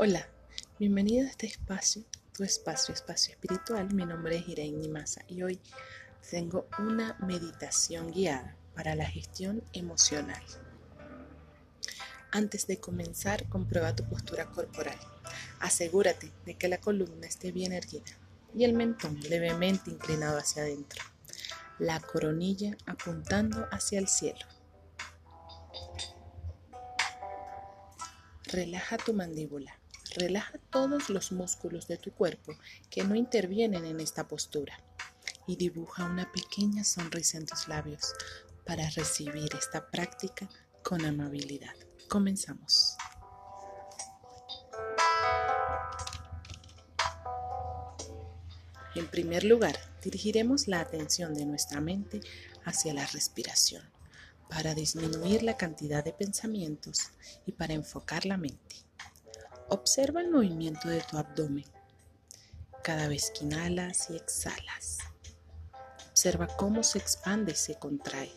Hola, bienvenido a este espacio, tu espacio, espacio espiritual. Mi nombre es Irene Nimasa y hoy tengo una meditación guiada para la gestión emocional. Antes de comenzar, comprueba tu postura corporal. Asegúrate de que la columna esté bien erguida y el mentón levemente inclinado hacia adentro, la coronilla apuntando hacia el cielo. Relaja tu mandíbula. Relaja todos los músculos de tu cuerpo que no intervienen en esta postura y dibuja una pequeña sonrisa en tus labios para recibir esta práctica con amabilidad. Comenzamos. En primer lugar, dirigiremos la atención de nuestra mente hacia la respiración para disminuir la cantidad de pensamientos y para enfocar la mente. Observa el movimiento de tu abdomen cada vez que inhalas y exhalas. Observa cómo se expande y se contrae.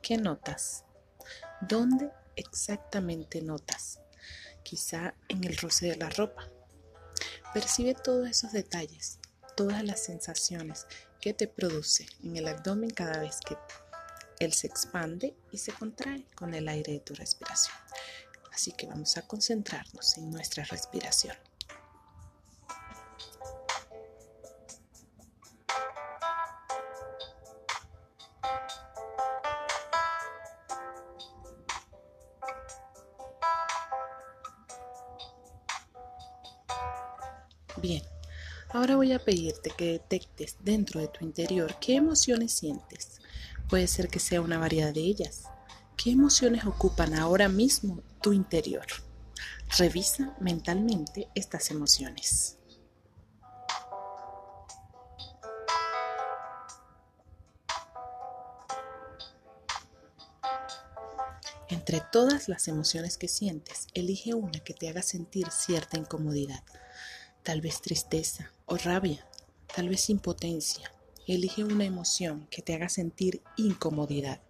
¿Qué notas? ¿Dónde exactamente notas? Quizá en el roce de la ropa. Percibe todos esos detalles, todas las sensaciones que te produce en el abdomen cada vez que él se expande y se contrae con el aire de tu respiración. Así que vamos a concentrarnos en nuestra respiración. Bien, ahora voy a pedirte que detectes dentro de tu interior qué emociones sientes Puede ser que sea una variedad de ellas. ¿Qué emociones ocupan ahora mismo tu interior? Revisa mentalmente estas emociones. Entre todas las emociones que sientes, elige una que te haga sentir cierta incomodidad, tal vez tristeza o rabia, tal vez impotencia, Elige una emoción que te haga sentir incomodidad,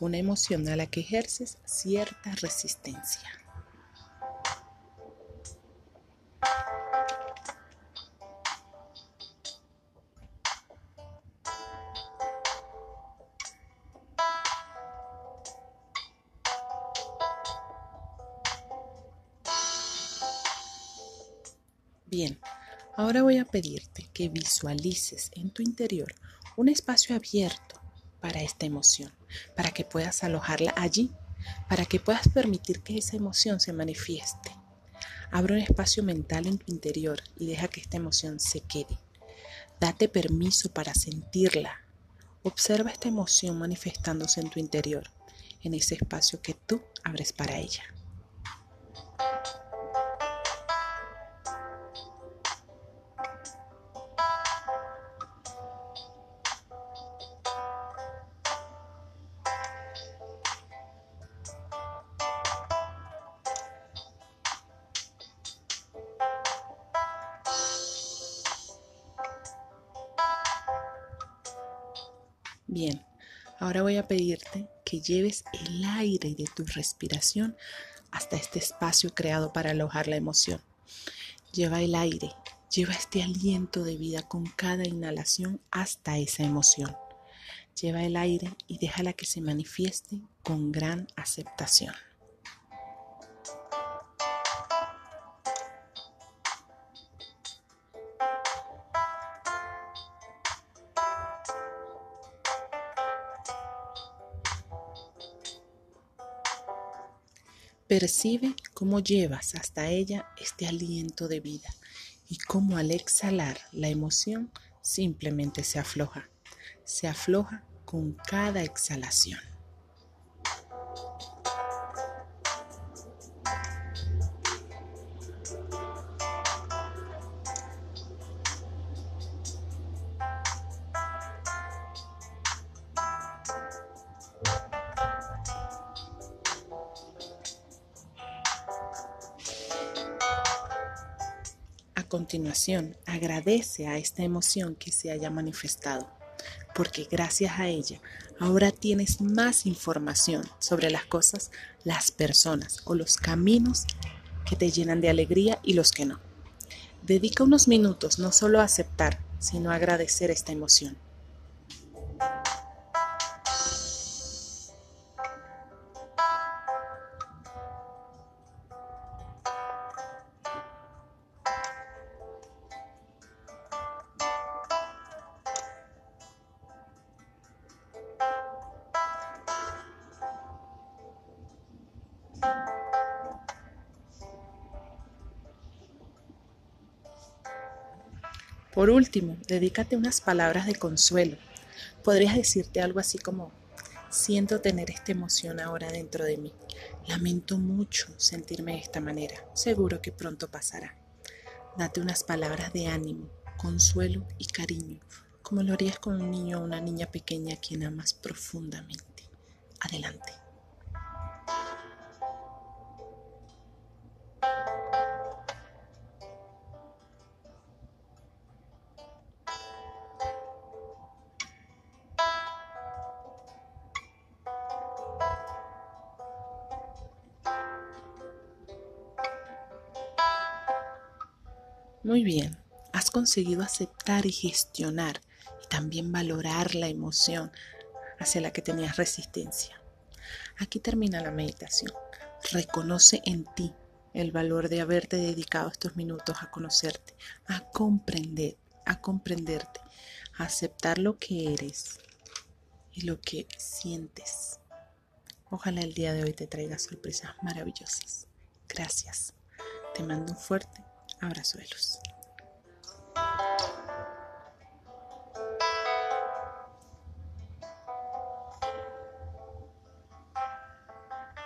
una emoción a la que ejerces cierta resistencia. Bien, Ahora voy a pedirte que visualices en tu interior un espacio abierto para esta emoción, para que puedas alojarla allí, para que puedas permitir que esa emoción se manifieste. Abre un espacio mental en tu interior y deja que esta emoción se quede. Date permiso para sentirla. Observa esta emoción manifestándose en tu interior, en ese espacio que tú abres para ella. Bien, ahora voy a pedirte que lleves el aire de tu respiración hasta este espacio creado para alojar la emoción. Lleva el aire, lleva este aliento de vida con cada inhalación hasta esa emoción. Lleva el aire y déjala que se manifieste con gran aceptación. Percibe cómo llevas hasta ella este aliento de vida y cómo al exhalar la emoción simplemente se afloja. Se afloja con cada exhalación. Continuación, agradece a esta emoción que se haya manifestado, porque gracias a ella ahora tienes más información sobre las cosas, las personas o los caminos que te llenan de alegría y los que no. Dedica unos minutos no solo a aceptar, sino a agradecer esta emoción. Por último, dedícate unas palabras de consuelo. Podrías decirte algo así como, siento tener esta emoción ahora dentro de mí. Lamento mucho sentirme de esta manera. Seguro que pronto pasará. Date unas palabras de ánimo, consuelo y cariño, como lo harías con un niño o una niña pequeña a quien amas profundamente. Adelante. Muy bien, has conseguido aceptar y gestionar y también valorar la emoción hacia la que tenías resistencia. Aquí termina la meditación. Reconoce en ti el valor de haberte dedicado estos minutos a conocerte, a comprender, a comprenderte, a aceptar lo que eres y lo que sientes. Ojalá el día de hoy te traiga sorpresas maravillosas. Gracias. Te mando un fuerte Abraço, Elos.